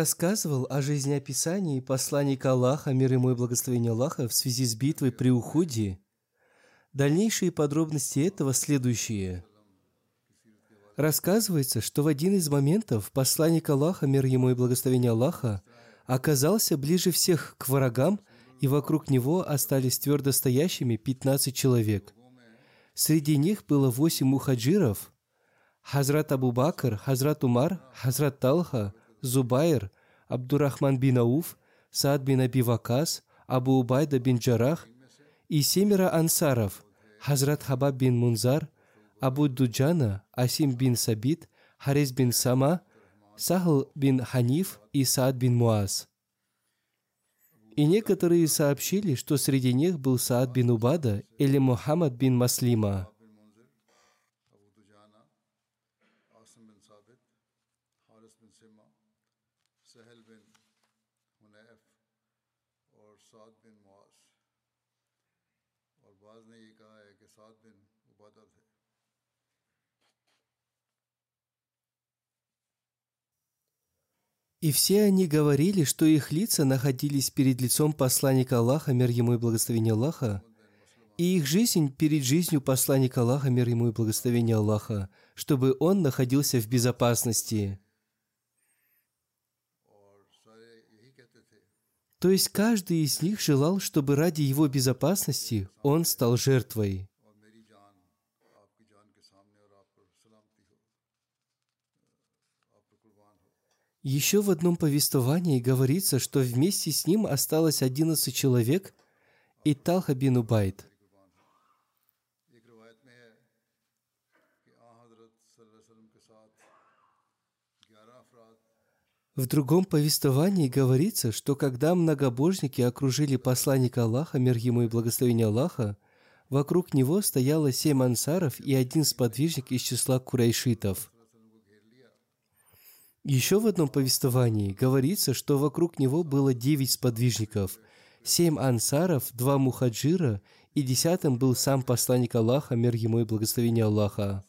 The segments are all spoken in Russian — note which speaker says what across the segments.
Speaker 1: рассказывал о жизнеописании посланника Аллаха, мир ему и благословения Аллаха, в связи с битвой при Уходе. Дальнейшие подробности этого следующие. Рассказывается, что в один из моментов посланник Аллаха, мир ему и благословения Аллаха, оказался ближе всех к врагам, и вокруг него остались твердо стоящими 15 человек. Среди них было восемь мухаджиров, Хазрат Абу Бакр, Хазрат Умар, Хазрат Талха, Зубайр, Абдурахман бин Ауф, Саад бин Аби Вакас, Абу Убайда бин Джарах и семеро ансаров, Хазрат Хабаб бин Мунзар, Абу Дуджана, Асим бин Сабит, Харис бин Сама, Сахл бин Ханиф и Саад бин Муаз. И некоторые сообщили, что среди них был Саад бин Убада или Мухаммад бин Маслима. И все они говорили, что их лица находились перед лицом посланника Аллаха, мир ему и благословение Аллаха, и их жизнь перед жизнью посланника Аллаха, мир ему и благословение Аллаха, чтобы он находился в безопасности. То есть каждый из них желал, чтобы ради его безопасности он стал жертвой. Еще в одном повествовании говорится, что вместе с ним осталось 11 человек и Талха бин Убайд. В другом повествовании говорится, что когда многобожники окружили посланника Аллаха, мир ему и благословение Аллаха, вокруг него стояло семь ансаров и один сподвижник из числа курайшитов – еще в одном повествовании говорится, что вокруг него было девять сподвижников, семь ансаров, два мухаджира, и десятым был сам посланник Аллаха, мир ему и благословение Аллаха.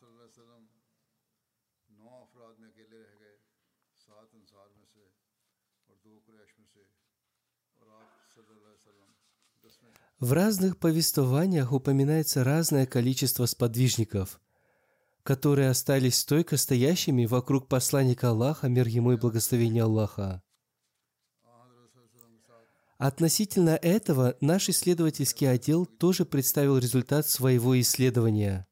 Speaker 1: В разных повествованиях упоминается разное количество сподвижников – которые остались стойко стоящими вокруг посланника Аллаха, мир ему и благословение Аллаха. Относительно этого наш исследовательский отдел тоже представил результат своего исследования.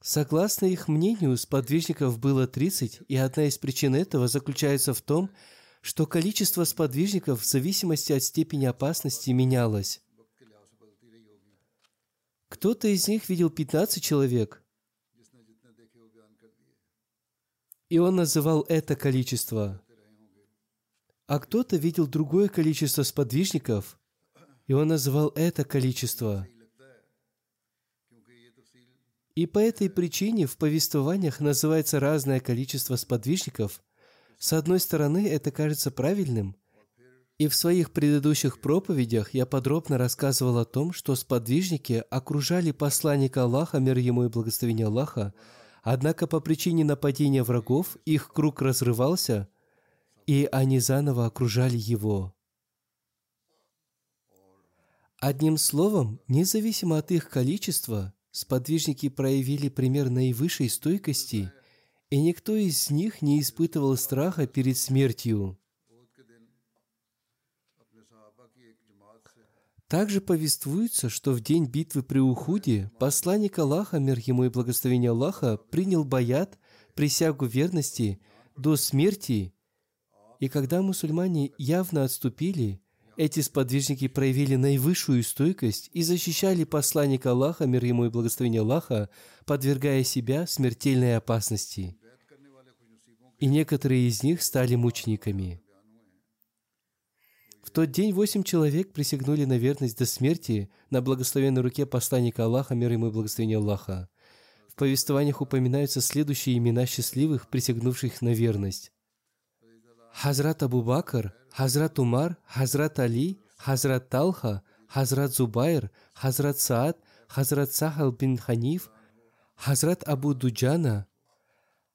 Speaker 1: Согласно их мнению, сподвижников было 30, и одна из причин этого заключается в том, что количество сподвижников в зависимости от степени опасности менялось. Кто-то из них видел 15 человек, и он называл это количество. А кто-то видел другое количество сподвижников, и он называл это количество. И по этой причине в повествованиях называется разное количество сподвижников. С одной стороны, это кажется правильным, И в своих предыдущих проповедях я подробно рассказывал о том, что сподвижники окружали посланника Аллаха, мир ему и благословение Аллаха, однако по причине нападения врагов их круг разрывался, и они заново окружали его. Одним словом, независимо от их количества, сподвижники проявили пример наивысшей стойкости, и никто из них не испытывал страха перед смертью. Также повествуется, что в день битвы при Ухуде посланник Аллаха, мир ему и благословение Аллаха, принял баят, присягу верности, до смерти. И когда мусульмане явно отступили, эти сподвижники проявили наивысшую стойкость и защищали посланника Аллаха, мир ему и благословение Аллаха, подвергая себя смертельной опасности. И некоторые из них стали мучениками. В тот день восемь человек присягнули на верность до смерти на благословенной руке посланника Аллаха, мир ему и благословение Аллаха. В повествованиях упоминаются следующие имена счастливых, присягнувших на верность. Хазрат Абу Бакр, Хазрат Умар, Хазрат Али, Хазрат Талха, Хазрат Зубайр, Хазрат Саад, Хазрат Сахал бин Ханиф, Хазрат Абу Дуджана,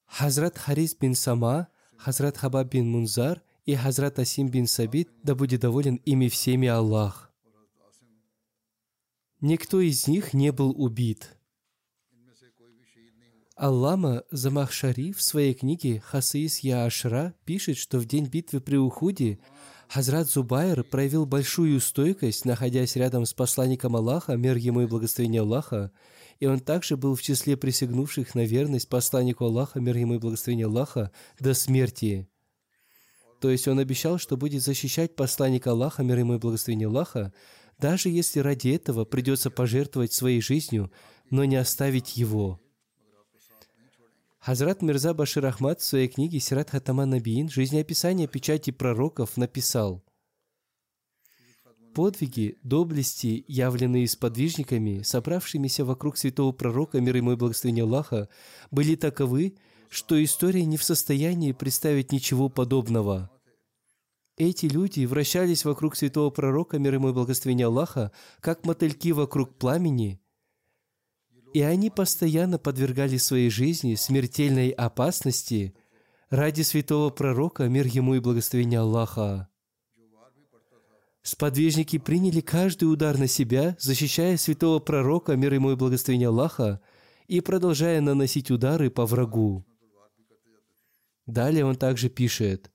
Speaker 1: Хазрат Харис бин Сама, Хазрат Хабаб бин Мунзар – и Хазрат Асим бин Сабит, да будет доволен ими всеми Аллах. Никто из них не был убит. Аллама Замахшари в своей книге «Хасаис Ашра» пишет, что в день битвы при Ухуде Хазрат Зубайр проявил большую стойкость, находясь рядом с посланником Аллаха, мир ему и благословение Аллаха, и он также был в числе присягнувших на верность посланнику Аллаха, мир ему и благословение Аллаха, до смерти. То есть он обещал, что будет защищать посланника Аллаха, мир ему и благословение Аллаха, даже если ради этого придется пожертвовать своей жизнью, но не оставить его. Хазрат Мирза Башир Ахмад в своей книге «Сират Хатаман Набиин. Жизнеописание печати пророков» написал Подвиги, доблести, явленные сподвижниками, собравшимися вокруг святого пророка, мир ему и благословение Аллаха, были таковы, что история не в состоянии представить ничего подобного. Эти люди вращались вокруг святого пророка, мир ему и благословения Аллаха, как мотыльки вокруг пламени, и они постоянно подвергали своей жизни смертельной опасности ради святого пророка, мир ему и благословения Аллаха. Сподвижники приняли каждый удар на себя, защищая святого пророка, мир ему и благословения Аллаха, и продолжая наносить удары по врагу. Далее он также пишет,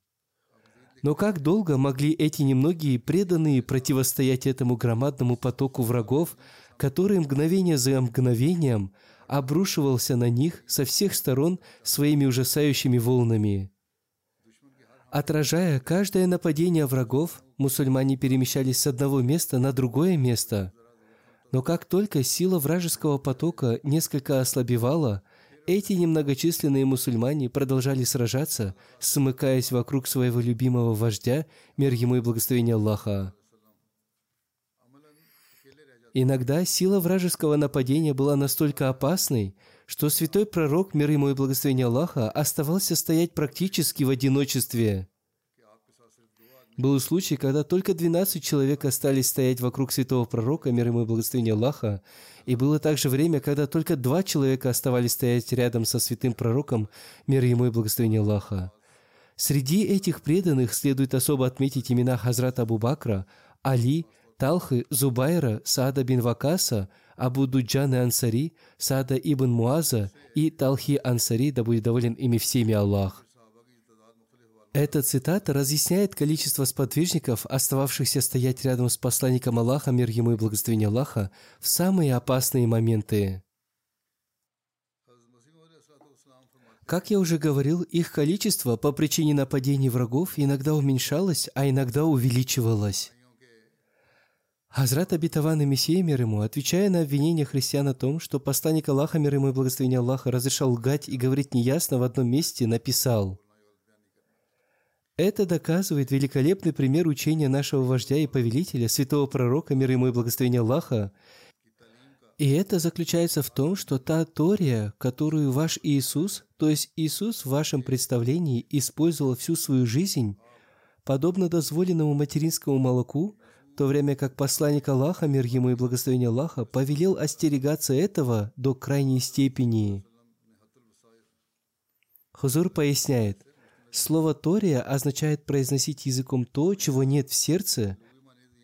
Speaker 1: но как долго могли эти немногие преданные противостоять этому громадному потоку врагов, который мгновение за мгновением обрушивался на них со всех сторон своими ужасающими волнами? Отражая каждое нападение врагов, мусульмане перемещались с одного места на другое место. Но как только сила вражеского потока несколько ослабевала – эти немногочисленные мусульмане продолжали сражаться, смыкаясь вокруг своего любимого вождя, мир ему и благословение Аллаха. Иногда сила вражеского нападения была настолько опасной, что святой пророк, мир ему и благословение Аллаха, оставался стоять практически в одиночестве. Был случай, когда только 12 человек остались стоять вокруг святого пророка, мир ему и благословение Аллаха, и было также время, когда только два человека оставались стоять рядом со святым пророком, мир ему и благословение Аллаха. Среди этих преданных следует особо отметить имена Хазрата Абу Бакра, Али, Талхы, Зубайра, Саада бин Вакаса, Абу Дуджана Ансари, Саада ибн Муаза и Талхи Ансари, да будет доволен ими всеми Аллах. Эта цитата разъясняет количество сподвижников, остававшихся стоять рядом с посланником Аллаха, мир ему и благословение Аллаха, в самые опасные моменты. Как я уже говорил, их количество по причине нападений врагов иногда уменьшалось, а иногда увеличивалось. Хазрат обетованный Мессия мир ему, отвечая на обвинение христиан о том, что посланник Аллаха, мир ему и благословение Аллаха, разрешал лгать и говорить неясно в одном месте, написал – это доказывает великолепный пример учения нашего вождя и повелителя, святого пророка, мир ему и благословения Аллаха. И это заключается в том, что та Тория, которую ваш Иисус, то есть Иисус в вашем представлении использовал всю свою жизнь, подобно дозволенному материнскому молоку, в то время как посланник Аллаха, мир ему и благословение Аллаха, повелел остерегаться этого до крайней степени. Хузур поясняет, слово «тория» означает произносить языком то, чего нет в сердце,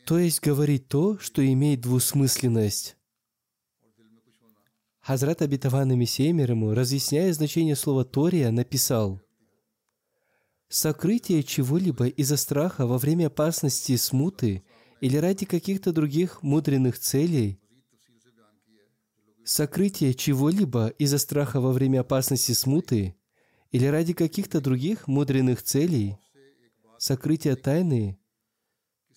Speaker 1: то есть говорить то, что имеет двусмысленность. Хазрат Абитаван Мессия ему, разъясняя значение слова «тория», написал «Сокрытие чего-либо из-за страха во время опасности смуты или ради каких-то других мудренных целей, сокрытие чего-либо из-за страха во время опасности смуты или ради каких-то других мудренных целей, сокрытие тайны,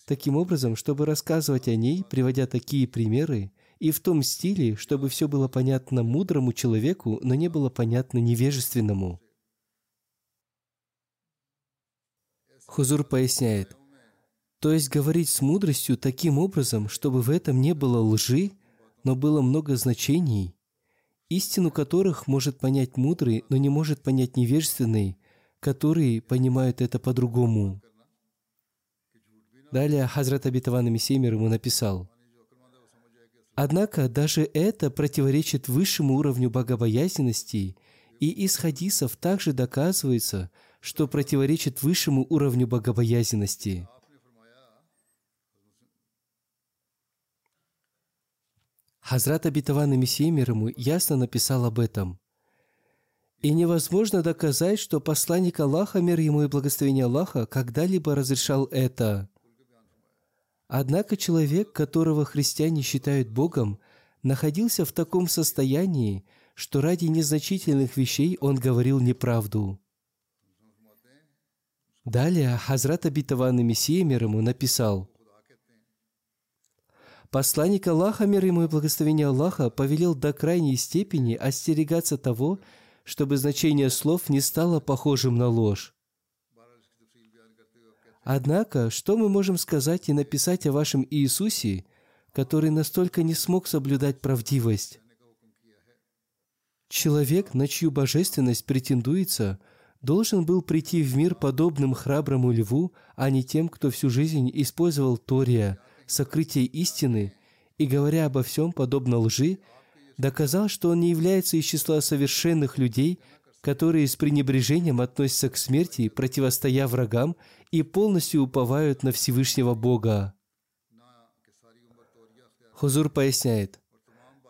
Speaker 1: таким образом, чтобы рассказывать о ней, приводя такие примеры, и в том стиле, чтобы все было понятно мудрому человеку, но не было понятно невежественному. Хузур поясняет, то есть говорить с мудростью таким образом, чтобы в этом не было лжи, но было много значений, истину которых может понять мудрый, но не может понять невежественный, которые понимают это по-другому. Далее Хазрат Абитаван Мессемир ему написал – Однако даже это противоречит высшему уровню богобоязненности, и из хадисов также доказывается, что противоречит высшему уровню богобоязненности. Хазрат и Мессия мир ему ясно написал об этом. И невозможно доказать, что посланник Аллаха, мир ему и благословение Аллаха, когда-либо разрешал это. Однако человек, которого христиане считают Богом, находился в таком состоянии, что ради незначительных вещей он говорил неправду. Далее Хазрат и Мессия мир ему написал, Посланник Аллаха, мир ему и благословение Аллаха, повелел до крайней степени остерегаться того, чтобы значение слов не стало похожим на ложь. Однако, что мы можем сказать и написать о вашем Иисусе, который настолько не смог соблюдать правдивость? Человек, на чью божественность претендуется, должен был прийти в мир подобным храброму льву, а не тем, кто всю жизнь использовал Тория, сокрытие истины, и, говоря обо всем подобно лжи, доказал, что он не является из числа совершенных людей, которые с пренебрежением относятся к смерти, противостоя врагам и полностью уповают на Всевышнего Бога. Хузур поясняет,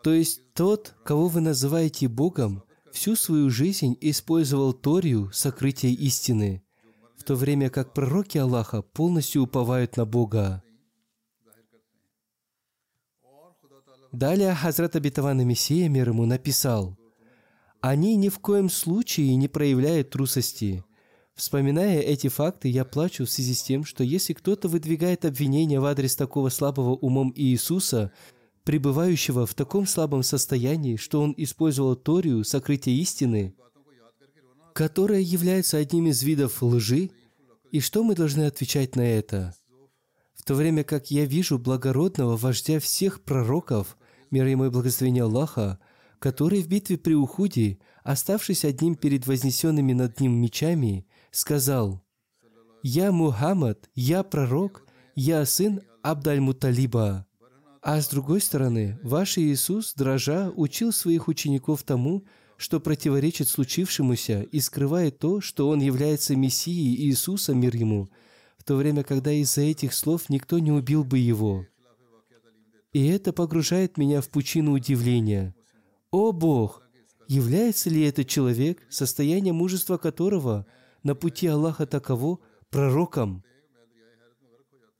Speaker 1: то есть тот, кого вы называете Богом, всю свою жизнь использовал Торию, сокрытие истины, в то время как пророки Аллаха полностью уповают на Бога. Далее Хазрат Абитаван Мессия мир ему написал, «Они ни в коем случае не проявляют трусости. Вспоминая эти факты, я плачу в связи с тем, что если кто-то выдвигает обвинения в адрес такого слабого умом Иисуса, пребывающего в таком слабом состоянии, что он использовал Торию, сокрытие истины, которая является одним из видов лжи, и что мы должны отвечать на это? В то время как я вижу благородного вождя всех пророков, мир ему и благословение Аллаха, который в битве при Ухуде, оставшись одним перед вознесенными над ним мечами, сказал, «Я Мухаммад, я пророк, я сын Абдаль-Муталиба». А с другой стороны, ваш Иисус, дрожа, учил своих учеников тому, что противоречит случившемуся и скрывает то, что Он является Мессией Иисуса, мир Ему, в то время, когда из-за этих слов никто не убил бы Его. И это погружает меня в пучину удивления. О Бог! Является ли этот человек, состояние мужества которого – на пути Аллаха таково пророком.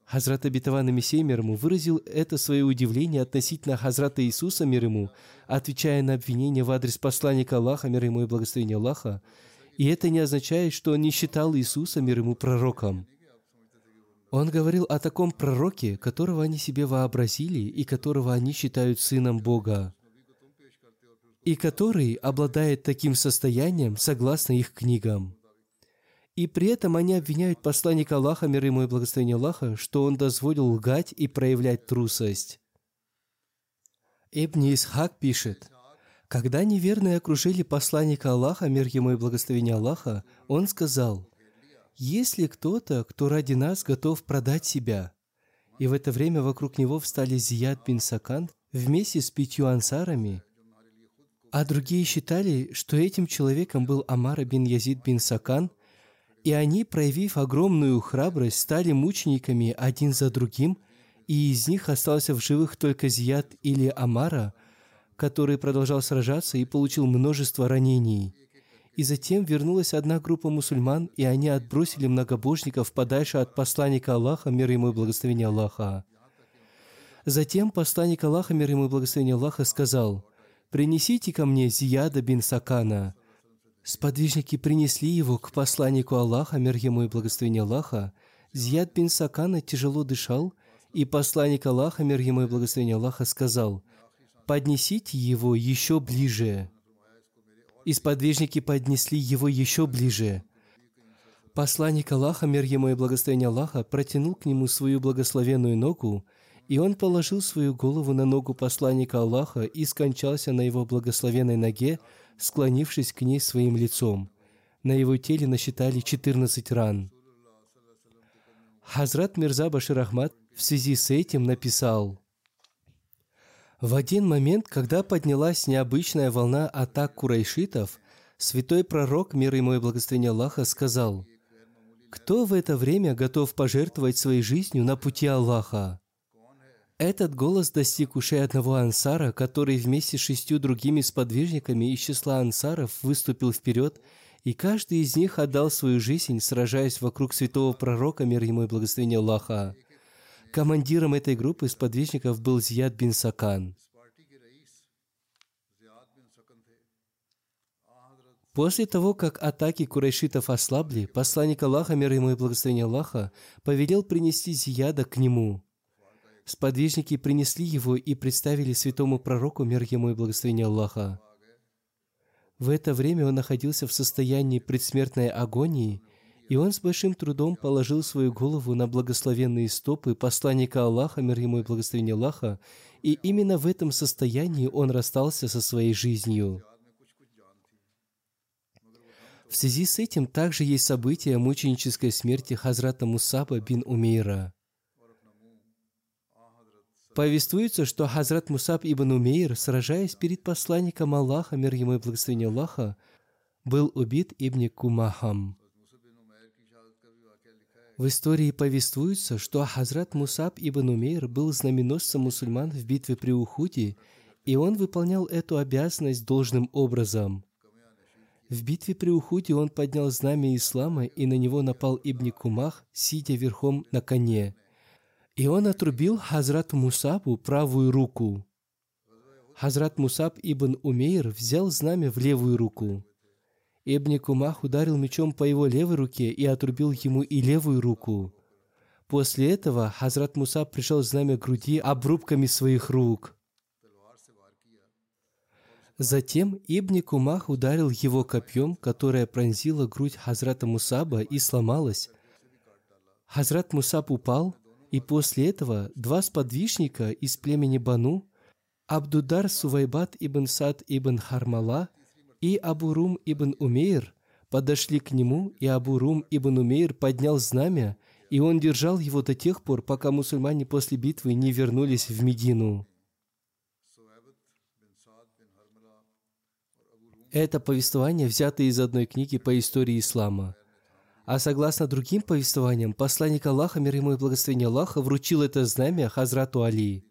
Speaker 1: Хазрат Абитаван Мессия мир ему выразил это свое удивление относительно Хазрата Иисуса мир ему, отвечая на обвинение в адрес посланника Аллаха, мир ему и благословения Аллаха. И это не означает, что он не считал Иисуса мир ему пророком. Он говорил о таком пророке, которого они себе вообразили и которого они считают сыном Бога, и который обладает таким состоянием согласно их книгам. И при этом они обвиняют посланника Аллаха, мир ему и благословение Аллаха, что он дозволил лгать и проявлять трусость. Ибн Исхак пишет, когда неверные окружили посланника Аллаха, мир ему и благословение Аллаха, он сказал, есть ли кто-то, кто ради нас готов продать себя? И в это время вокруг него встали Зияд бин Сакан вместе с пятью ансарами, а другие считали, что этим человеком был Амара бин Язид бин Сакан, и они, проявив огромную храбрость, стали мучениками один за другим, и из них остался в живых только Зияд или Амара, который продолжал сражаться и получил множество ранений – и затем вернулась одна группа мусульман, и они отбросили многобожников подальше от посланника Аллаха, мир ему и благословение Аллаха. Затем посланник Аллаха, мир ему и благословение Аллаха, сказал, «Принесите ко мне Зияда бин Сакана». Сподвижники принесли его к посланнику Аллаха, мир ему и благословение Аллаха. Зияд бин Сакана тяжело дышал, и посланник Аллаха, мир ему и благословение Аллаха, сказал, «Поднесите его еще ближе» и сподвижники поднесли его еще ближе. Посланник Аллаха, мир ему и благословение Аллаха, протянул к нему свою благословенную ногу, и он положил свою голову на ногу посланника Аллаха и скончался на его благословенной ноге, склонившись к ней своим лицом. На его теле насчитали 14 ран. Хазрат Мирза Башир Ахмад в связи с этим написал – в один момент, когда поднялась необычная волна атак курайшитов, святой пророк, мир ему и благословение Аллаха, сказал, «Кто в это время готов пожертвовать своей жизнью на пути Аллаха?» Этот голос достиг ушей одного ансара, который вместе с шестью другими сподвижниками из числа ансаров выступил вперед, и каждый из них отдал свою жизнь, сражаясь вокруг святого пророка, мир ему и благословение Аллаха. Командиром этой группы сподвижников был Зияд бин Сакан. После того, как атаки курайшитов ослабли, посланник Аллаха, мир ему и благословение Аллаха, повелел принести Зияда к нему. Сподвижники принесли его и представили святому пророку, мир ему и благословение Аллаха. В это время он находился в состоянии предсмертной агонии – и он с большим трудом положил свою голову на благословенные стопы посланника Аллаха, мир ему и благословение Аллаха, и именно в этом состоянии он расстался со своей жизнью. В связи с этим также есть событие мученической смерти Хазрата Мусаба бин Умейра. Повествуется, что Хазрат Мусаб ибн Умейр, сражаясь перед посланником Аллаха, мир ему и благословение Аллаха, был убит ибн Кумахам. В истории повествуется, что Хазрат Мусаб ибн Умейр был знаменосцем мусульман в битве при Ухуде, и он выполнял эту обязанность должным образом. В битве при Ухуде он поднял знамя ислама, и на него напал Ибн Кумах, сидя верхом на коне. И он отрубил Хазрату Мусабу правую руку. Хазрат Мусаб ибн Умейр взял знамя в левую руку. Ибн Кумах ударил мечом по его левой руке и отрубил ему и левую руку. После этого Хазрат Муса пришел знамя груди обрубками своих рук. Затем Ибн Кумах ударил его копьем, которое пронзило грудь Хазрата Мусаба и сломалось. Хазрат Мусаб упал, и после этого два сподвижника из племени Бану, Абдудар Сувайбат ибн Сад ибн Хармала и Абурум ибн Умейр подошли к нему, и Абурум ибн Умейр поднял знамя, и он держал его до тех пор, пока мусульмане после битвы не вернулись в Медину. Это повествование взято из одной книги по истории ислама. А согласно другим повествованиям, посланник Аллаха, мир ему и благословение Аллаха, вручил это знамя Хазрату Али.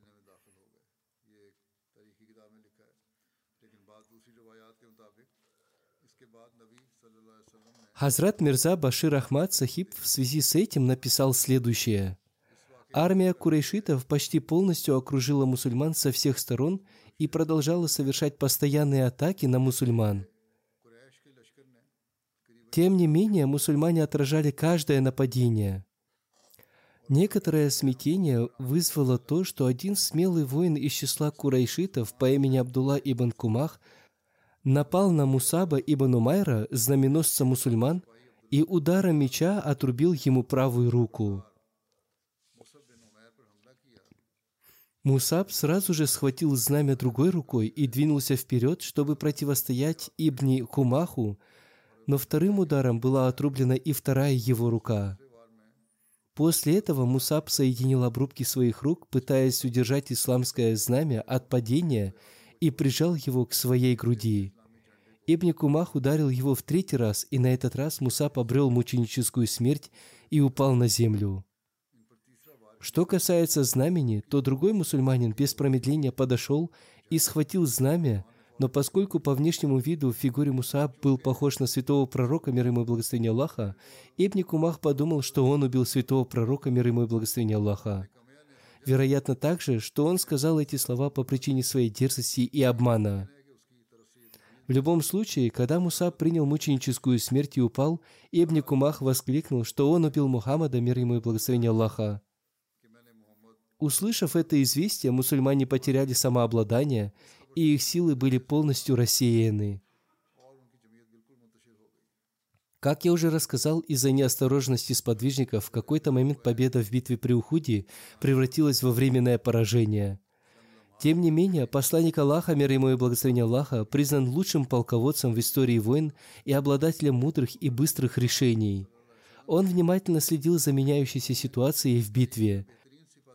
Speaker 1: Хазрат Мирза Башир Ахмад Сахиб в связи с этим написал следующее. Армия курейшитов почти полностью окружила мусульман со всех сторон и продолжала совершать постоянные атаки на мусульман. Тем не менее, мусульмане отражали каждое нападение. Некоторое смятение вызвало то, что один смелый воин из числа курайшитов по имени Абдулла ибн Кумах – напал на Мусаба ибн Умайра, знаменосца мусульман, и ударом меча отрубил ему правую руку. Мусаб сразу же схватил знамя другой рукой и двинулся вперед, чтобы противостоять Ибни Хумаху, но вторым ударом была отрублена и вторая его рука. После этого Мусаб соединил обрубки своих рук, пытаясь удержать исламское знамя от падения, и прижал его к своей груди. Ибн Кумах ударил его в третий раз, и на этот раз Мусаб обрел мученическую смерть и упал на землю. Что касается знамени, то другой мусульманин без промедления подошел и схватил знамя, но поскольку по внешнему виду в фигуре Мусааб был похож на святого пророка, мир ему и благословение Аллаха, Ибн Кумах подумал, что он убил святого пророка, мир ему и благословение Аллаха. Вероятно также, что он сказал эти слова по причине своей дерзости и обмана. В любом случае, когда Мусаб принял мученическую смерть и упал, Ибн Кумах воскликнул, что он убил Мухаммада, мир ему и благословение Аллаха. Услышав это известие, мусульмане потеряли самообладание, и их силы были полностью рассеяны. Как я уже рассказал, из-за неосторожности сподвижников в какой-то момент победа в битве при Ухуде превратилась во временное поражение. Тем не менее, посланник Аллаха, мир ему и благословение Аллаха, признан лучшим полководцем в истории войн и обладателем мудрых и быстрых решений. Он внимательно следил за меняющейся ситуацией в битве,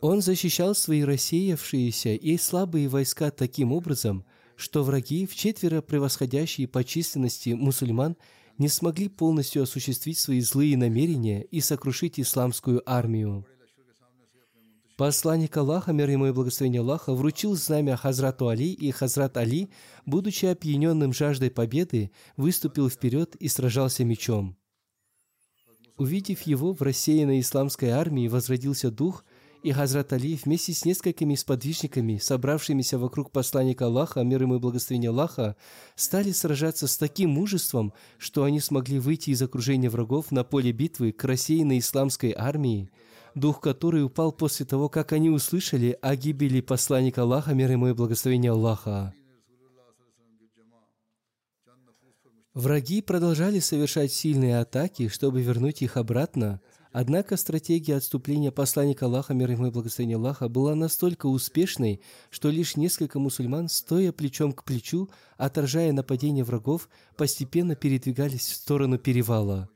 Speaker 1: он защищал свои рассеявшиеся и слабые войска таким образом, что враги, в четверо превосходящие по численности мусульман, не смогли полностью осуществить свои злые намерения и сокрушить исламскую армию. Посланник Аллаха, мир ему и благословение Аллаха, вручил знамя Хазрату Али, и Хазрат Али, будучи опьяненным жаждой победы, выступил вперед и сражался мечом. Увидев его, в рассеянной исламской армии возродился дух, и Хазрат Али вместе с несколькими сподвижниками, собравшимися вокруг посланника Аллаха, мир ему и благословения Аллаха, стали сражаться с таким мужеством, что они смогли выйти из окружения врагов на поле битвы к рассеянной исламской армии, дух которой упал после того, как они услышали о гибели посланника Аллаха, мир ему и благословения Аллаха. Враги продолжали совершать сильные атаки, чтобы вернуть их обратно – Однако стратегия отступления посланника Аллаха, мир ему и благословения Аллаха, была настолько успешной, что лишь несколько мусульман, стоя плечом к плечу, отражая нападение врагов, постепенно передвигались в сторону перевала.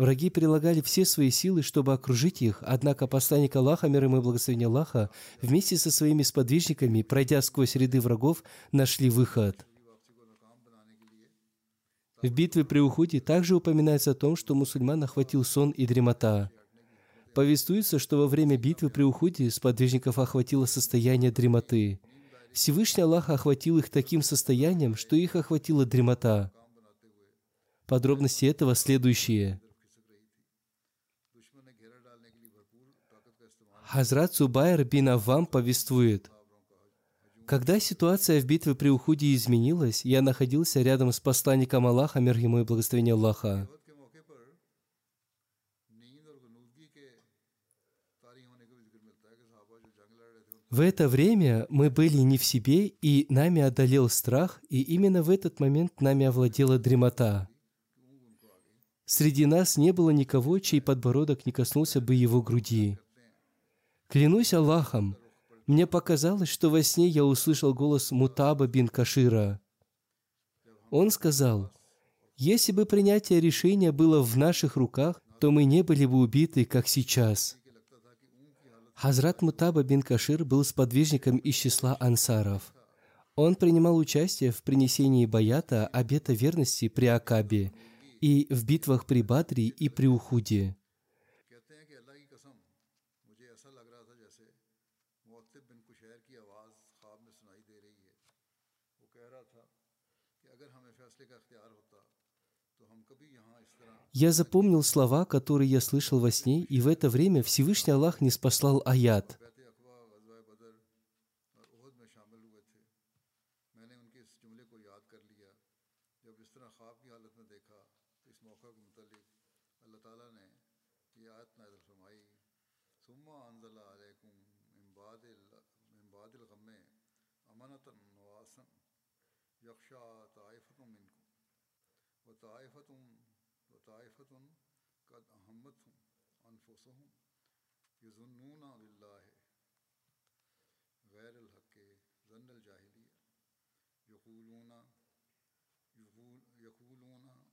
Speaker 1: Враги прилагали все свои силы, чтобы окружить их, однако посланник Аллаха, мир ему и благословения Аллаха, вместе со своими сподвижниками, пройдя сквозь ряды врагов, нашли выход – в битве при Ухуде также упоминается о том, что мусульман охватил сон и дремота. Повествуется, что во время битвы при Ухуде сподвижников охватило состояние дремоты. Всевышний Аллах охватил их таким состоянием, что их охватила дремота. Подробности этого следующие. Хазрат Субайр бин Аввам повествует – когда ситуация в битве при Ухуде изменилась, я находился рядом с посланником Аллаха, мир ему и благословение Аллаха. В это время мы были не в себе, и нами одолел страх, и именно в этот момент нами овладела дремота. Среди нас не было никого, чей подбородок не коснулся бы его груди. Клянусь Аллахом, мне показалось, что во сне я услышал голос Мутаба бин Кашира. Он сказал, «Если бы принятие решения было в наших руках, то мы не были бы убиты, как сейчас». Хазрат Мутаба бин Кашир был сподвижником из числа ансаров. Он принимал участие в принесении баята обета верности при Акабе и в битвах при Бадре и при Ухуде. Я запомнил слова, которые я слышал во сне, и в это время Всевышний Аллах не спаслал аят.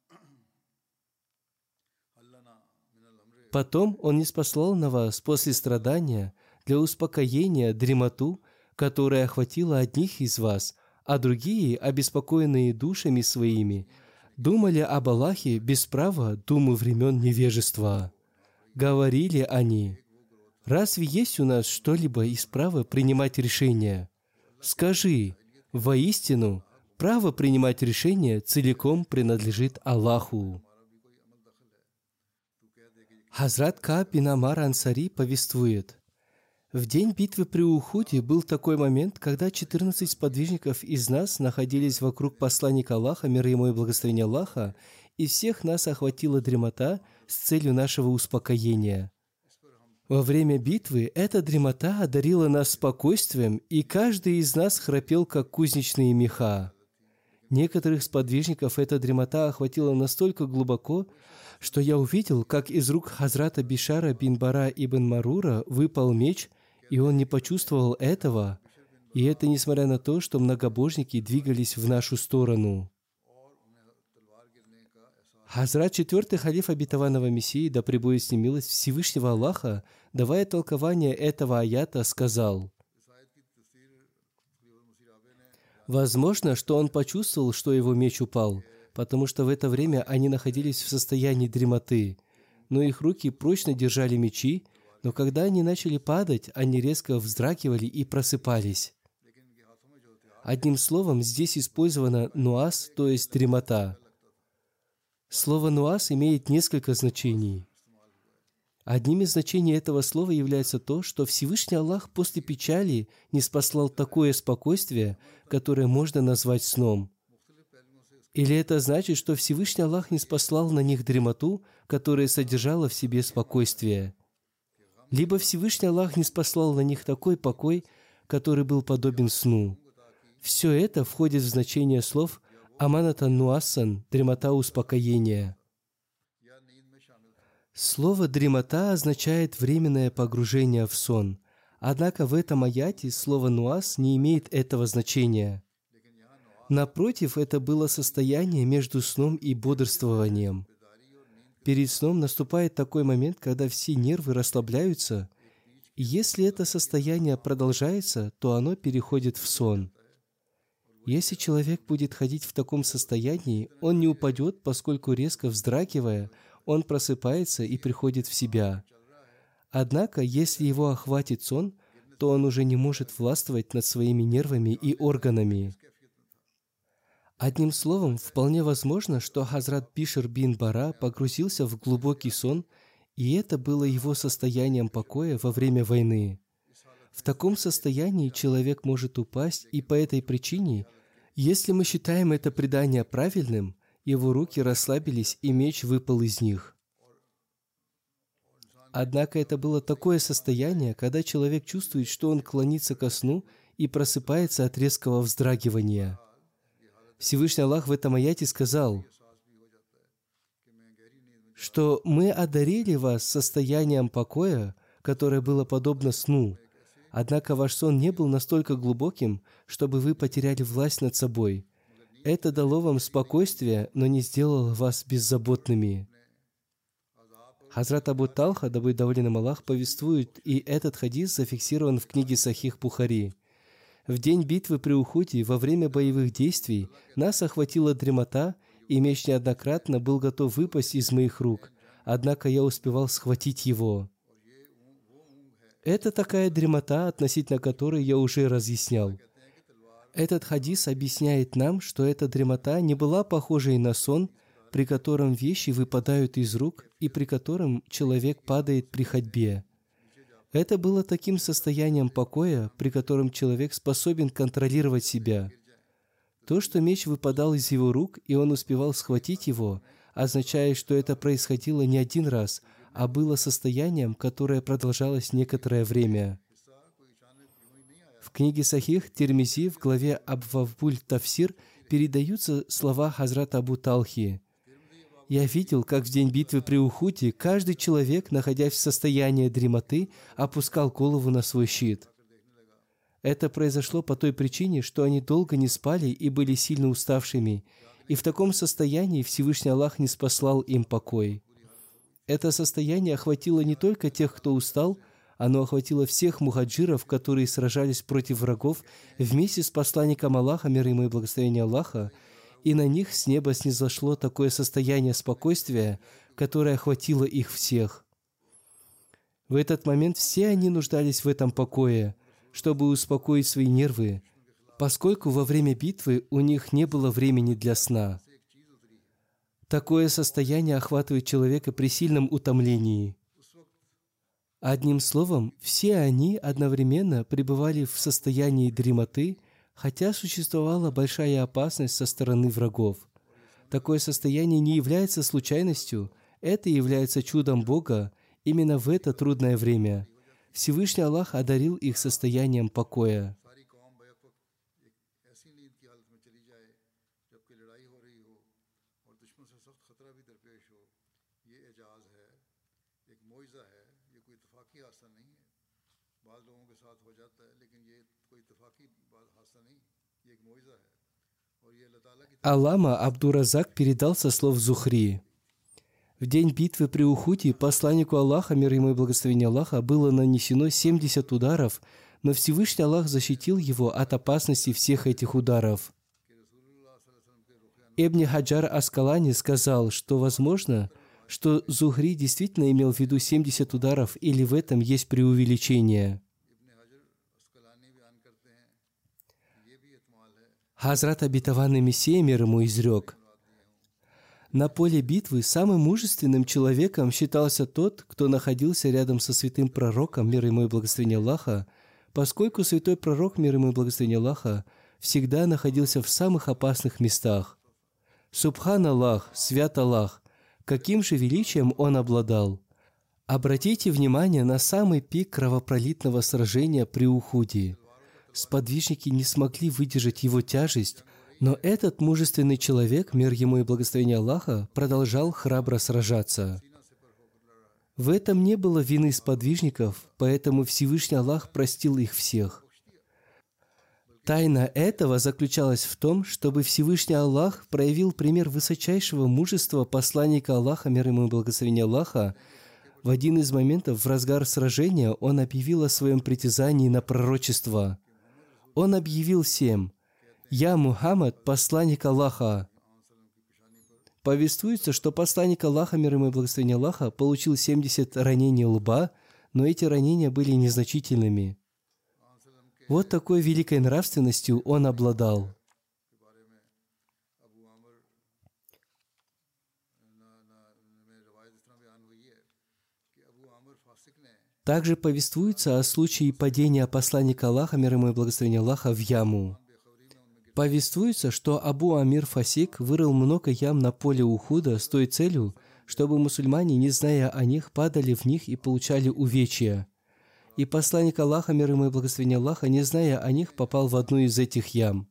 Speaker 1: Потом Он не спасал на вас после страдания для успокоения дремоту, которая охватила одних из вас, а другие, обеспокоенные душами своими, – думали об Аллахе без права думы времен невежества. Говорили они, «Разве есть у нас что-либо из права принимать решения?» Скажи, воистину, право принимать решения целиком принадлежит Аллаху. Хазрат Кааб Амар Ансари повествует, в день битвы при Ухуде был такой момент, когда 14 сподвижников из нас находились вокруг посланника Аллаха, мир ему и благословения Аллаха, и всех нас охватила дремота с целью нашего успокоения. Во время битвы эта дремота одарила нас спокойствием, и каждый из нас храпел, как кузнечные меха. Некоторых сподвижников эта дремота охватила настолько глубоко, что я увидел, как из рук Хазрата Бишара бин Бара ибн Марура выпал меч, и он не почувствовал этого, и это несмотря на то, что многобожники двигались в нашу сторону. Хазрат четвертый халиф обетованного Мессии, да пребудет с ним милость Всевышнего Аллаха, давая толкование этого аята, сказал, Возможно, что он почувствовал, что его меч упал, потому что в это время они находились в состоянии дремоты, но их руки прочно держали мечи, но когда они начали падать, они резко вздракивали и просыпались. Одним словом, здесь использовано нуас, то есть дремота. Слово нуас имеет несколько значений. Одним из значений этого слова является то, что Всевышний Аллах после печали не спаслал такое спокойствие, которое можно назвать сном. Или это значит, что Всевышний Аллах не спаслал на них дремоту, которая содержала в себе спокойствие – либо Всевышний Аллах не спаслал на них такой покой, который был подобен сну. Все это входит в значение слов «аманата нуасан» – «дремота успокоения». Слово «дремота» означает временное погружение в сон. Однако в этом аяте слово «нуас» не имеет этого значения. Напротив, это было состояние между сном и бодрствованием – Перед сном наступает такой момент, когда все нервы расслабляются, и если это состояние продолжается, то оно переходит в сон. Если человек будет ходить в таком состоянии, он не упадет, поскольку резко вздракивая, он просыпается и приходит в себя. Однако, если его охватит сон, то он уже не может властвовать над своими нервами и органами. Одним словом, вполне возможно, что Хазрат Бишер бин Бара погрузился в глубокий сон, и это было его состоянием покоя во время войны. В таком состоянии человек может упасть, и по этой причине, если мы считаем это предание правильным, его руки расслабились, и меч выпал из них. Однако это было такое состояние, когда человек чувствует, что он клонится ко сну и просыпается от резкого вздрагивания – Всевышний Аллах в этом аяте сказал, что мы одарили вас состоянием покоя, которое было подобно сну, однако ваш сон не был настолько глубоким, чтобы вы потеряли власть над собой. Это дало вам спокойствие, но не сделало вас беззаботными. Хазрат Абу Талха, да будет доволен им Аллах, повествует, и этот хадис зафиксирован в книге Сахих Бухари – в день битвы при Ухуде, во время боевых действий, нас охватила дремота, и меч неоднократно был готов выпасть из моих рук, однако я успевал схватить его. Это такая дремота, относительно которой я уже разъяснял. Этот хадис объясняет нам, что эта дремота не была похожей на сон, при котором вещи выпадают из рук и при котором человек падает при ходьбе. Это было таким состоянием покоя, при котором человек способен контролировать себя. То, что меч выпадал из его рук, и он успевал схватить его, означает, что это происходило не один раз, а было состоянием, которое продолжалось некоторое время. В книге Сахих Термизи в главе Абвавбуль Тавсир передаются слова Хазрата Абу Талхи – я видел, как в день битвы при Ухуте каждый человек, находясь в состоянии дремоты, опускал голову на свой щит. Это произошло по той причине, что они долго не спали и были сильно уставшими, и в таком состоянии Всевышний Аллах не спаслал им покой. Это состояние охватило не только тех, кто устал, оно охватило всех мухаджиров, которые сражались против врагов вместе с посланником Аллаха, мир ему и благословение Аллаха, и на них с неба снизошло такое состояние спокойствия, которое охватило их всех. В этот момент все они нуждались в этом покое, чтобы успокоить свои нервы, поскольку во время битвы у них не было времени для сна. Такое состояние охватывает человека при сильном утомлении. Одним словом, все они одновременно пребывали в состоянии дремоты, хотя существовала большая опасность со стороны врагов. Такое состояние не является случайностью, это является чудом Бога именно в это трудное время. Всевышний Аллах одарил их состоянием покоя. Алама Абдуразак передал со слов Зухри. В день битвы при Ухуте посланнику Аллаха, мир ему и благословение Аллаха, было нанесено 70 ударов, но Всевышний Аллах защитил его от опасности всех этих ударов. Эбни Хаджар Аскалани сказал, что возможно, что Зухри действительно имел в виду 70 ударов, или в этом есть преувеличение – Хазрат обетованный Мессия мир ему изрек. На поле битвы самым мужественным человеком считался тот, кто находился рядом со святым пророком, мир ему и благословение Аллаха, поскольку святой пророк, мир ему и благословение Аллаха, всегда находился в самых опасных местах. Субхан Аллах, свят Аллах, каким же величием он обладал. Обратите внимание на самый пик кровопролитного сражения при Ухуде – сподвижники не смогли выдержать его тяжесть, но этот мужественный человек, мир ему и благословение Аллаха, продолжал храбро сражаться. В этом не было вины сподвижников, поэтому Всевышний Аллах простил их всех. Тайна этого заключалась в том, чтобы Всевышний Аллах проявил пример высочайшего мужества посланника Аллаха, мир ему и благословение Аллаха, в один из моментов в разгар сражения он объявил о своем притязании на пророчество он объявил всем, «Я Мухаммад, посланник Аллаха». Повествуется, что посланник Аллаха, мир ему и благословение Аллаха, получил 70 ранений лба, но эти ранения были незначительными. Вот такой великой нравственностью он обладал. Также повествуется о случае падения посланника Аллаха, мир ему и благословения Аллаха, в яму. Повествуется, что Абу Амир Фасик вырыл много ям на поле Ухуда с той целью, чтобы мусульмане, не зная о них, падали в них и получали увечья. И посланник Аллаха, мир ему и благословения Аллаха, не зная о них, попал в одну из этих ям.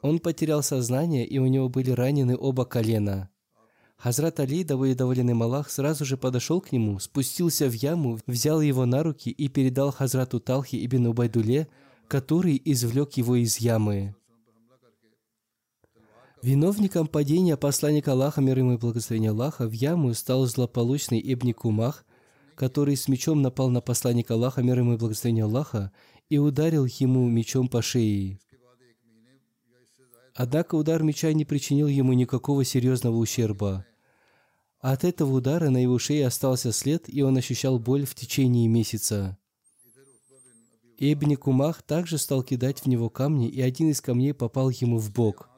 Speaker 1: Он потерял сознание, и у него были ранены оба колена. Хазрат Али, им Аллах, сразу же подошел к нему, спустился в яму, взял его на руки и передал Хазрату Талхи ибн Убайдуле, который извлек его из ямы. Виновником падения посланника Аллаха, мир ему и благословения Аллаха, в яму стал злополучный Ибн Кумах, который с мечом напал на посланника Аллаха, мир ему и благословения Аллаха, и ударил ему мечом по шее. Однако удар меча не причинил ему никакого серьезного ущерба. От этого удара на его шее остался след, и он ощущал боль в течение месяца. Ибн Кумах также стал кидать в него камни, и один из камней попал ему в бок.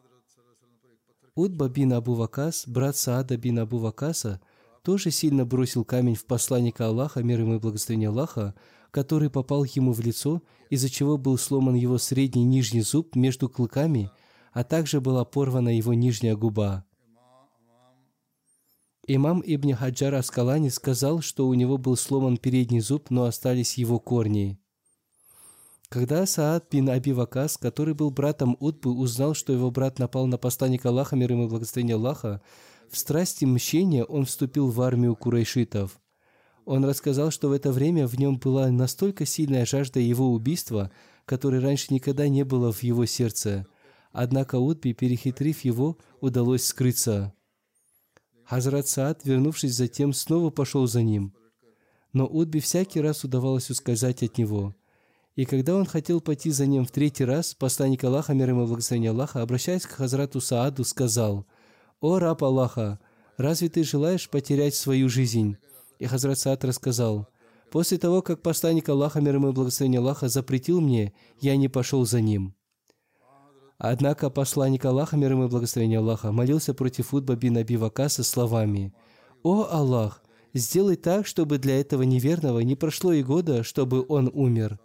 Speaker 1: Утба бин Абу Вакас, брат Саада бин Абу Вакаса, тоже сильно бросил камень в посланника Аллаха, мир ему и благословение Аллаха, который попал ему в лицо, из-за чего был сломан его средний нижний зуб между клыками – а также была порвана его нижняя губа. Имам Ибн Хаджар Аскалани сказал, что у него был сломан передний зуб, но остались его корни. Когда Саад бин Аби Вакас, который был братом Утбы, узнал, что его брат напал на посланника Аллаха, мир ему и благословение Аллаха, в страсти мщения он вступил в армию курайшитов. Он рассказал, что в это время в нем была настолько сильная жажда его убийства, которой раньше никогда не было в его сердце – Однако Утби, перехитрив его, удалось скрыться. Хазрат Саад, вернувшись затем, снова пошел за ним. Но Утби всякий раз удавалось ускользать от него. И когда он хотел пойти за ним в третий раз, посланник Аллаха, мир ему благословение Аллаха, обращаясь к Хазрату Сааду, сказал, «О раб Аллаха, разве ты желаешь потерять свою жизнь?» И Хазрат Саад рассказал, «После того, как посланник Аллаха, мир ему благословение Аллаха, запретил мне, я не пошел за ним». Однако посланник Аллаха, мир ему благословение Аллаха, молился против Утба бин Аби Вакаса словами «О Аллах, сделай так, чтобы для этого неверного не прошло и года, чтобы он умер».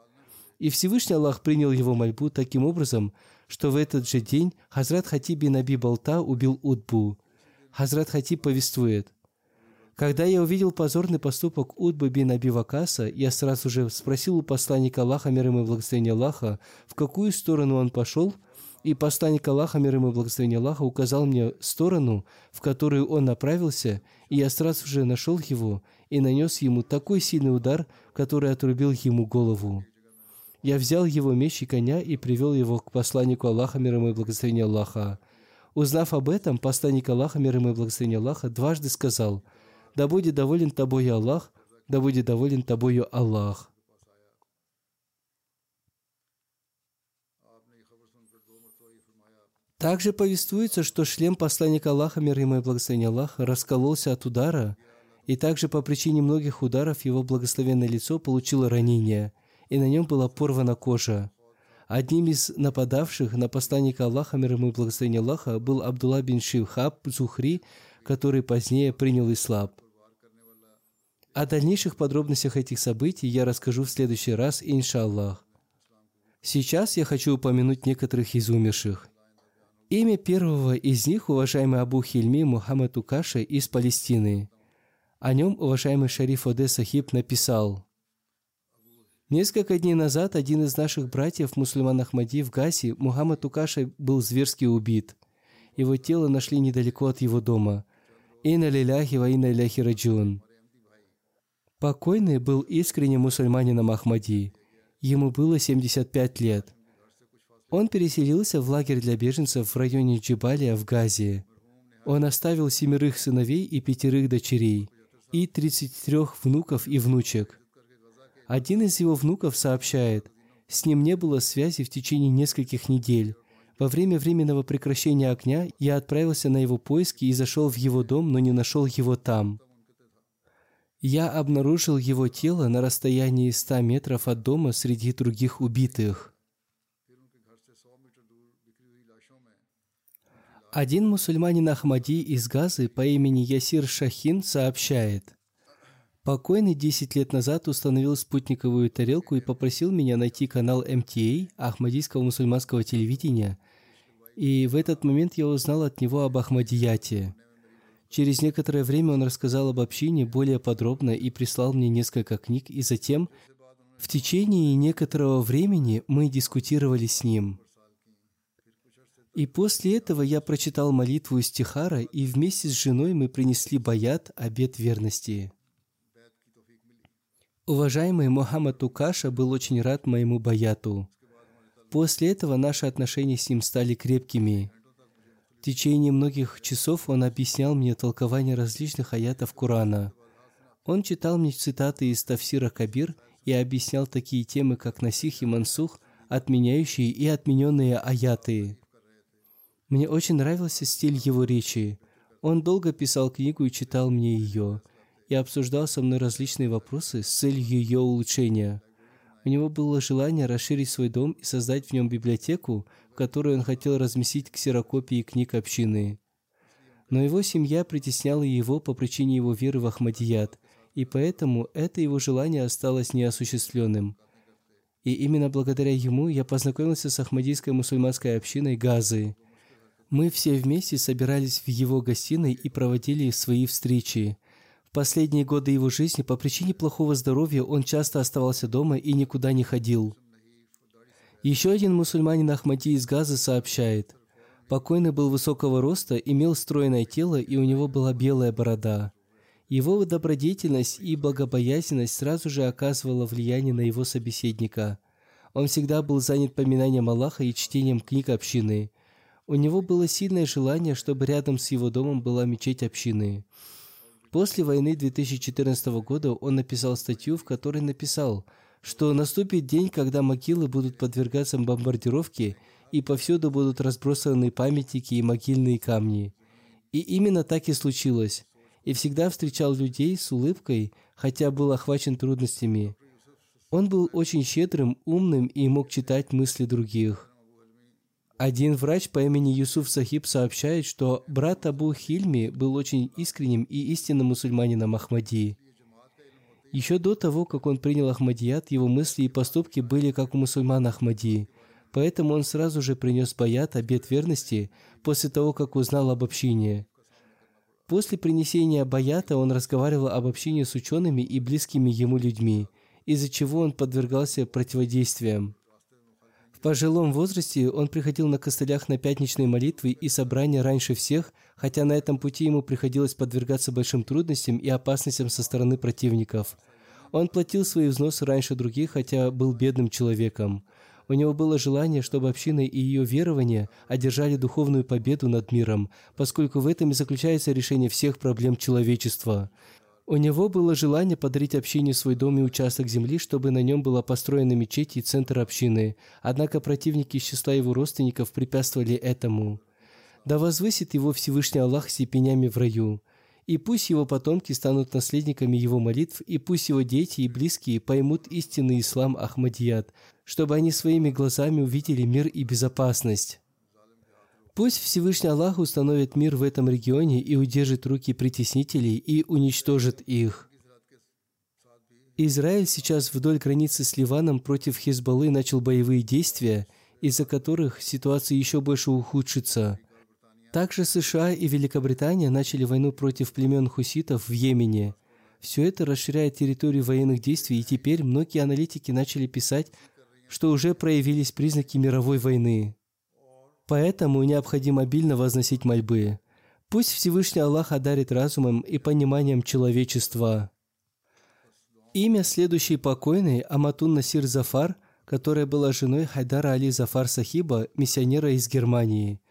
Speaker 1: И Всевышний Аллах принял его мольбу таким образом, что в этот же день Хазрат Хатиб бин Аби Балта убил Утбу. Хазрат Хатиб повествует, когда я увидел позорный поступок Утбы бин Аби Вакаса, я сразу же спросил у посланника Аллаха, мир ему и благословение Аллаха, в какую сторону он пошел, и посланник Аллаха, мир ему и благословение Аллаха, указал мне сторону, в которую он направился, и я сразу же нашел его и нанес ему такой сильный удар, который отрубил ему голову. Я взял его меч и коня и привел его к посланнику Аллаха, мир ему и благословение Аллаха. Узнав об этом, посланник Аллаха, мир ему и благословение Аллаха, дважды сказал, «Да будет доволен тобою Аллах, да будет доволен тобою Аллах». Также повествуется, что шлем посланника Аллаха, мир ему и благословение Аллаха, раскололся от удара, и также по причине многих ударов его благословенное лицо получило ранение, и на нем была порвана кожа. Одним из нападавших на посланника Аллаха, мир ему и благословение Аллаха, был Абдулла бин Шивхаб Зухри, который позднее принял ислам. О дальнейших подробностях этих событий я расскажу в следующий раз, иншаллах. Сейчас я хочу упомянуть некоторых из умерших. Имя первого из них уважаемый Абу Хильми Мухаммад Укаши из Палестины. О нем уважаемый Шариф Оде Сахиб написал. Несколько дней назад один из наших братьев, мусульман Ахмади в Гаси, Мухаммад Укаши, был зверски убит. Его тело нашли недалеко от его дома. Инна лиляхи ва инна иляхи раджун. Покойный был искренним мусульманином Ахмади. Ему было 75 лет. Он переселился в лагерь для беженцев в районе Джибалия в Газе. Он оставил семерых сыновей и пятерых дочерей, и 33 внуков и внучек. Один из его внуков сообщает, с ним не было связи в течение нескольких недель. Во время временного прекращения огня я отправился на его поиски и зашел в его дом, но не нашел его там. Я обнаружил его тело на расстоянии 100 метров от дома среди других убитых. Один мусульманин Ахмади из Газы по имени Ясир Шахин сообщает, Покойный 10 лет назад установил спутниковую тарелку и попросил меня найти канал МТА, Ахмадийского мусульманского телевидения, и в этот момент я узнал от него об Ахмадияте. Через некоторое время он рассказал об общине более подробно и прислал мне несколько книг, и затем, в течение некоторого времени, мы дискутировали с ним – и после этого я прочитал молитву Истихара, и вместе с женой мы принесли баят, обет верности. Уважаемый Мухаммад Укаша был очень рад моему баяту. После этого наши отношения с ним стали крепкими. В течение многих часов он объяснял мне толкование различных аятов Корана. Он читал мне цитаты из Тавсира Кабир и объяснял такие темы, как Насих и Мансух, отменяющие и отмененные аяты. Мне очень нравился стиль его речи. Он долго писал книгу и читал мне ее, и обсуждал со мной различные вопросы с целью ее улучшения. У него было желание расширить свой дом и создать в нем библиотеку, в которой он хотел разместить ксерокопии книг общины. Но его семья притесняла его по причине его веры в Ахмадият, и поэтому это его желание осталось неосуществленным. И именно благодаря ему я познакомился с Ахмадийской мусульманской общиной Газы – мы все вместе собирались в его гостиной и проводили свои встречи. В последние годы его жизни по причине плохого здоровья он часто оставался дома и никуда не ходил. Еще один мусульманин Ахмади из Газы сообщает, покойный был высокого роста, имел стройное тело и у него была белая борода. Его добродетельность и благобоязненность сразу же оказывала влияние на его собеседника. Он всегда был занят поминанием Аллаха и чтением книг общины – У него было сильное желание, чтобы рядом с его домом была мечеть общины. После войны 2014 года он написал статью, в которой написал, что наступит день, когда могилы будут подвергаться бомбардировке и повсюду будут разбросаны памятники и могильные камни. И именно так и случилось. И всегда встречал людей с улыбкой, хотя был охвачен трудностями. Он был очень щедрым, умным и мог читать мысли других. Один врач по имени Юсуф Сахиб сообщает, что брат Абу Хильми был очень искренним и истинным мусульманином Ахмади. Еще до того, как он принял Ахмадият, его мысли и поступки были как у мусульман Ахмади. Поэтому он сразу же принес баят, обет верности, после того, как узнал об общине. После принесения баята он разговаривал об общении с учеными и близкими ему людьми, из-за чего он подвергался противодействиям. Пожилом возрасте он приходил на костылях на пятничные молитвы и собрания раньше всех, хотя на этом пути ему приходилось подвергаться большим трудностям и опасностям со стороны противников. Он платил свои взносы раньше других, хотя был бедным человеком. У него было желание, чтобы община и ее верования одержали духовную победу над миром, поскольку в этом и заключается решение всех проблем человечества. У него было желание подарить общине свой дом и участок земли, чтобы на нем была построена мечеть и центр общины. Однако противники из числа его родственников препятствовали этому. Да возвысит его Всевышний Аллах степенями в раю и пусть его потомки станут наследниками его молитв, и пусть его дети и близкие поймут истинный ислам Ахмадият, чтобы они своими глазами увидели мир и безопасность. Пусть Всевышний Аллах установит мир в этом регионе и удержит руки притеснителей и уничтожит их. Израиль сейчас вдоль границы с Ливаном против Хизбаллы начал боевые действия, из-за которых ситуация еще больше ухудшится. Также США и Великобритания начали войну против племен хуситов в Йемене. Все это расширяет территорию военных действий, и теперь многие аналитики начали писать, что уже проявились признаки мировой войны. Поэтому необходимо обильно возносить мольбы. Пусть Всевышний Аллах одарит разумом и пониманием человечества. Имя следующей покойной Аматун Насир Зафар, которая была женой Хайдара Али Зафар Сахиба, миссионера из Германии –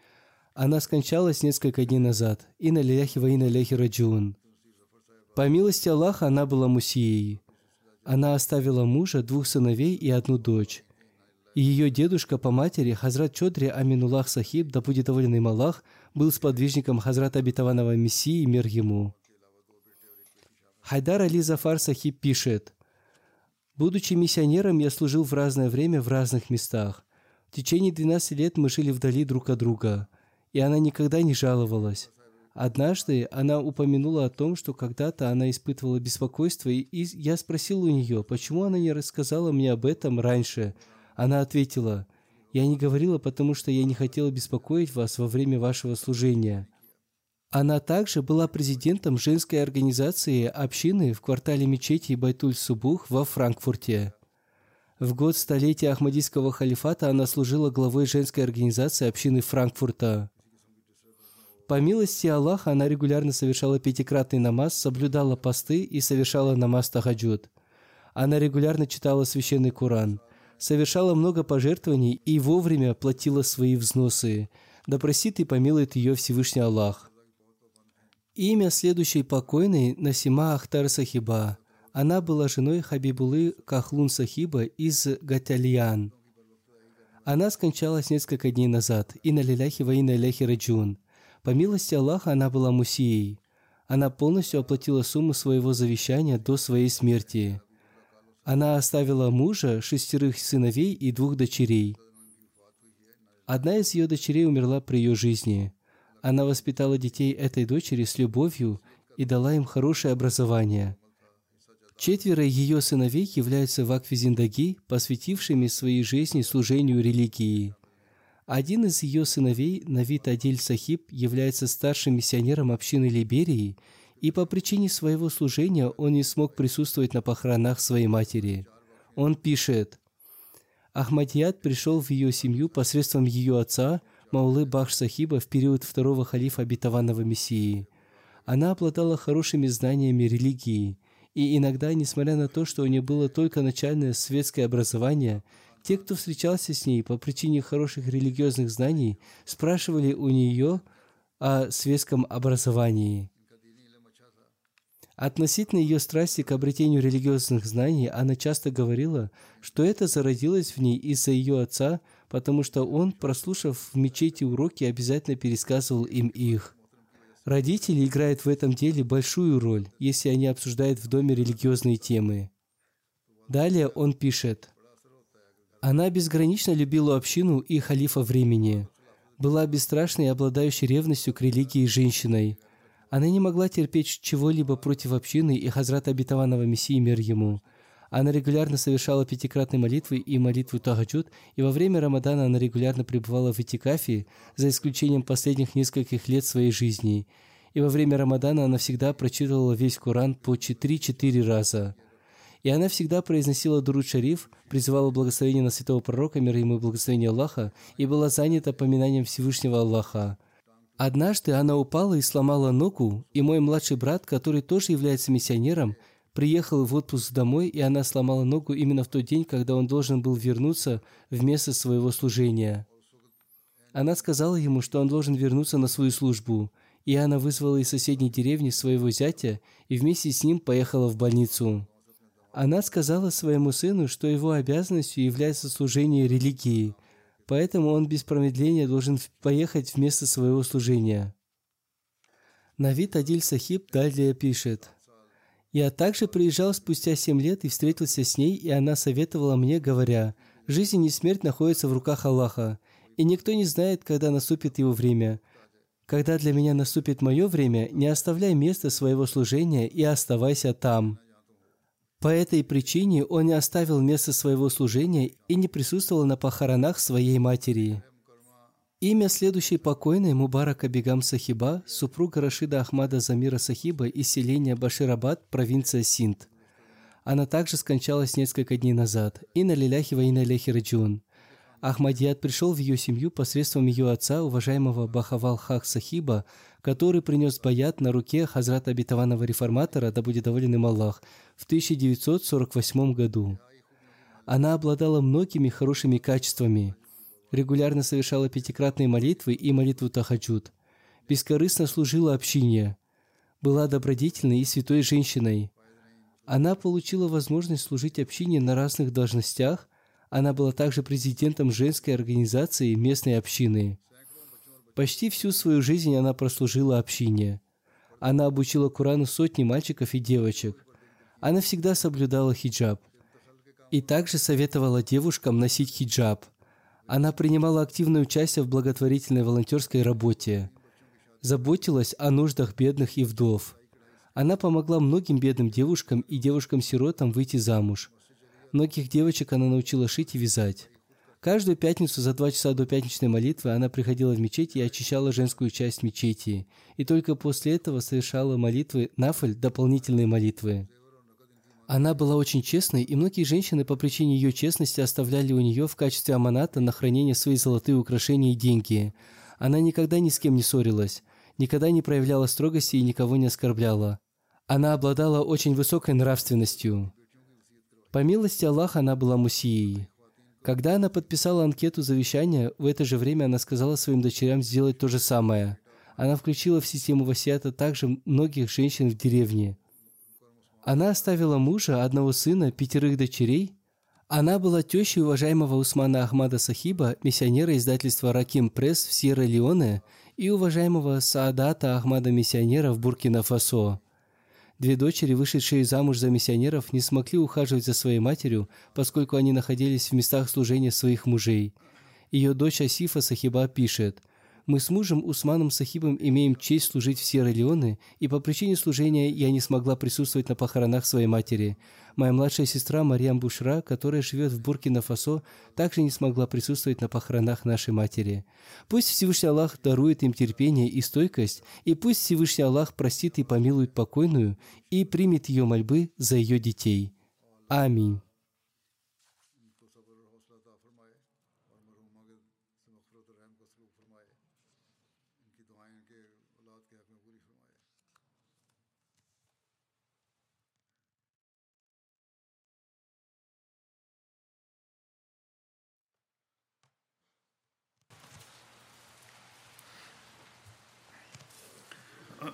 Speaker 1: она скончалась несколько дней назад. И на ляхи ва на ляхи раджун. По милости Аллаха она была мусией. Она оставила мужа, двух сыновей и одну дочь. И ее дедушка по матери, Хазрат Чодри Аминуллах Сахиб, да будет доволен им Аллах, был сподвижником Хазрата Обетованного Мессии, мир ему. Хайдар Али Зафар Сахиб пишет, «Будучи миссионером, я служил в разное время в разных местах. В течение 12 лет мы жили вдали друг от друга и она никогда не жаловалась. Однажды она упомянула о том, что когда-то она испытывала беспокойство, и я спросил у нее, почему она не рассказала мне об этом раньше. Она ответила, «Я не говорила, потому что я не хотела беспокоить вас во время вашего служения». Она также была президентом женской организации общины в квартале мечети Байтуль-Субух во Франкфурте. В год столетия Ахмадийского халифата она служила главой женской организации общины Франкфурта. По милости Аллаха она регулярно совершала пятикратный намаз, соблюдала посты и совершала намаз тахаджуд. Она регулярно читала священный Коран, совершала много пожертвований и вовремя платила свои взносы. Да просит и помилует ее Всевышний Аллах. Имя следующей покойной Насима Ахтар Сахиба. Она была женой Хабибулы Кахлун Сахиба из Гатальян. Она скончалась несколько дней назад. И на лиляхи ва на ляхи раджун. По милости Аллаха она была мусией. Она полностью оплатила сумму своего завещания до своей смерти. Она оставила мужа, шестерых сыновей и двух дочерей. Одна из ее дочерей умерла при ее жизни. Она воспитала детей этой дочери с любовью и дала им хорошее образование. Четверо ее сыновей являются вакфизиндаги, посвятившими своей жизни служению религии. Один из ее сыновей, Навид Адиль Сахиб, является старшим миссионером общины Либерии, и по причине своего служения он не смог присутствовать на похоронах своей матери. Он пишет, Ахмадият пришел в ее семью посредством ее отца, Маулы Бахш Сахиба, в период второго халифа обетованного Мессии. Она обладала хорошими знаниями религии, и иногда, несмотря на то, что у нее было только начальное светское образование – Те, кто встречался с ней по причине хороших религиозных знаний, спрашивали у нее о светском образовании. Относительно ее страсти к обретению религиозных знаний, она часто говорила, что это зародилось в ней из-за ее отца, потому что он, прослушав в мечети уроки, обязательно пересказывал им их. Родители играют в этом деле большую роль, если они обсуждают в доме религиозные темы. Далее он пишет, «Она безгранично любила общину и халифа времени, была бесстрашной и обладающей ревностью к религии женщиной. Она не могла терпеть чего-либо против общины и Хазрата обетованного Мессии мир ему. Она регулярно совершала пятикратные молитвы и молитву Тахаджуд, и во время Рамадана она регулярно пребывала в Этикафе, за исключением последних нескольких лет своей жизни. И во время Рамадана она всегда прочитывала весь Коран по 4-4 раза. И она всегда произносила Дуруд Шариф, призывала благословение на святого пророка, мир ему и благословение Аллаха, и была занята поминанием Всевышнего Аллаха. Однажды она упала и сломала ногу, и мой младший брат, который тоже является миссионером, приехал в отпуск домой, и она сломала ногу именно в тот день, когда он должен был вернуться в место своего служения. Она сказала ему, что он должен вернуться на свою службу, и она вызвала из соседней деревни своего зятя и вместе с ним поехала в больницу. Она сказала своему сыну, что его обязанностью является служение религии – Поэтому он без промедления должен поехать в место своего служения. Навид Адиль Сахиб далее пишет. «Я также приезжал спустя семь лет и встретился с ней, и она советовала мне, говоря, «Жизнь и смерть находятся в руках Аллаха, и никто не знает, когда наступит его время. Когда для меня наступит мое время, не оставляй место своего служения и оставайся там». По этой причине он не оставил место своего служения и не присутствовал на похоронах своей матери. Имя следующей покойной Мубарака Бегам Сахиба, супруга Рашида Ахмада Замира Сахиба из селения Баширабад, провинция Синд. Она также скончалась несколько дней назад. И на лиляхи ва на лехи раджун. Ахмадият пришел в ее семью посредством ее отца, уважаемого Бахавал Хах Сахиба, который принес баят на руке Хазрата обетованного реформатора, да будет доволен им Аллах, в 1948 году. Она обладала многими хорошими качествами, регулярно совершала пятикратные молитвы и молитву Тахаджуд, бескорыстно служила общине, была добродетельной и святой женщиной. Она получила возможность служить общине на разных должностях – она была также президентом женской организации местной общины. Почти всю свою жизнь она прослужила общине. Она обучила Курану сотни мальчиков и девочек. Она всегда соблюдала хиджаб. И также советовала девушкам носить хиджаб. Она принимала активное участие в благотворительной волонтерской работе. Заботилась о нуждах бедных и вдов. Она помогла многим бедным девушкам и девушкам-сиротам выйти замуж. Многих девочек она научила шить и вязать. Каждую пятницу за два часа до пятничной молитвы она приходила в мечеть и очищала женскую часть мечети. И только после этого совершала молитвы нафаль, дополнительные молитвы. Она была очень честной, и многие женщины по причине ее честности оставляли у нее в качестве аманата на хранение свои золотые украшения и деньги. Она никогда ни с кем не ссорилась, никогда не проявляла строгости и никого не оскорбляла. Она обладала очень высокой нравственностью. По милости Аллаха она была мусией. Когда она подписала анкету завещания, в это же время она сказала своим дочерям сделать то же самое. Она включила в систему васиата также многих женщин в деревне. Она оставила мужа, одного сына, пятерых дочерей. Она была тещей уважаемого Усмана Ахмада Сахиба, миссионера издательства «Раким Пресс» в Сьерра-Леоне и уважаемого Саадата Ахмада Миссионера в Буркина-Фасо. Две дочери, вышедшие замуж за миссионеров, не смогли ухаживать за своей матерью, поскольку они находились в местах служения своих мужей. Ее дочь Асифа Сахиба пишет – мы с мужем Усманом Сахибом имеем честь служить в Сьерра-Леоне, и по причине служения я не смогла присутствовать на похоронах своей матери. Моя младшая сестра Мариам Бушра, которая живет в Буркина-Фасо, также не смогла присутствовать на похоронах нашей матери. Пусть Всевышний Аллах дарует им терпение и стойкость, и пусть Всевышний Аллах простит и помилует покойную и примет ее мольбы за ее детей. Аминь.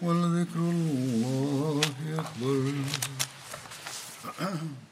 Speaker 2: ولذكر الله أكبر.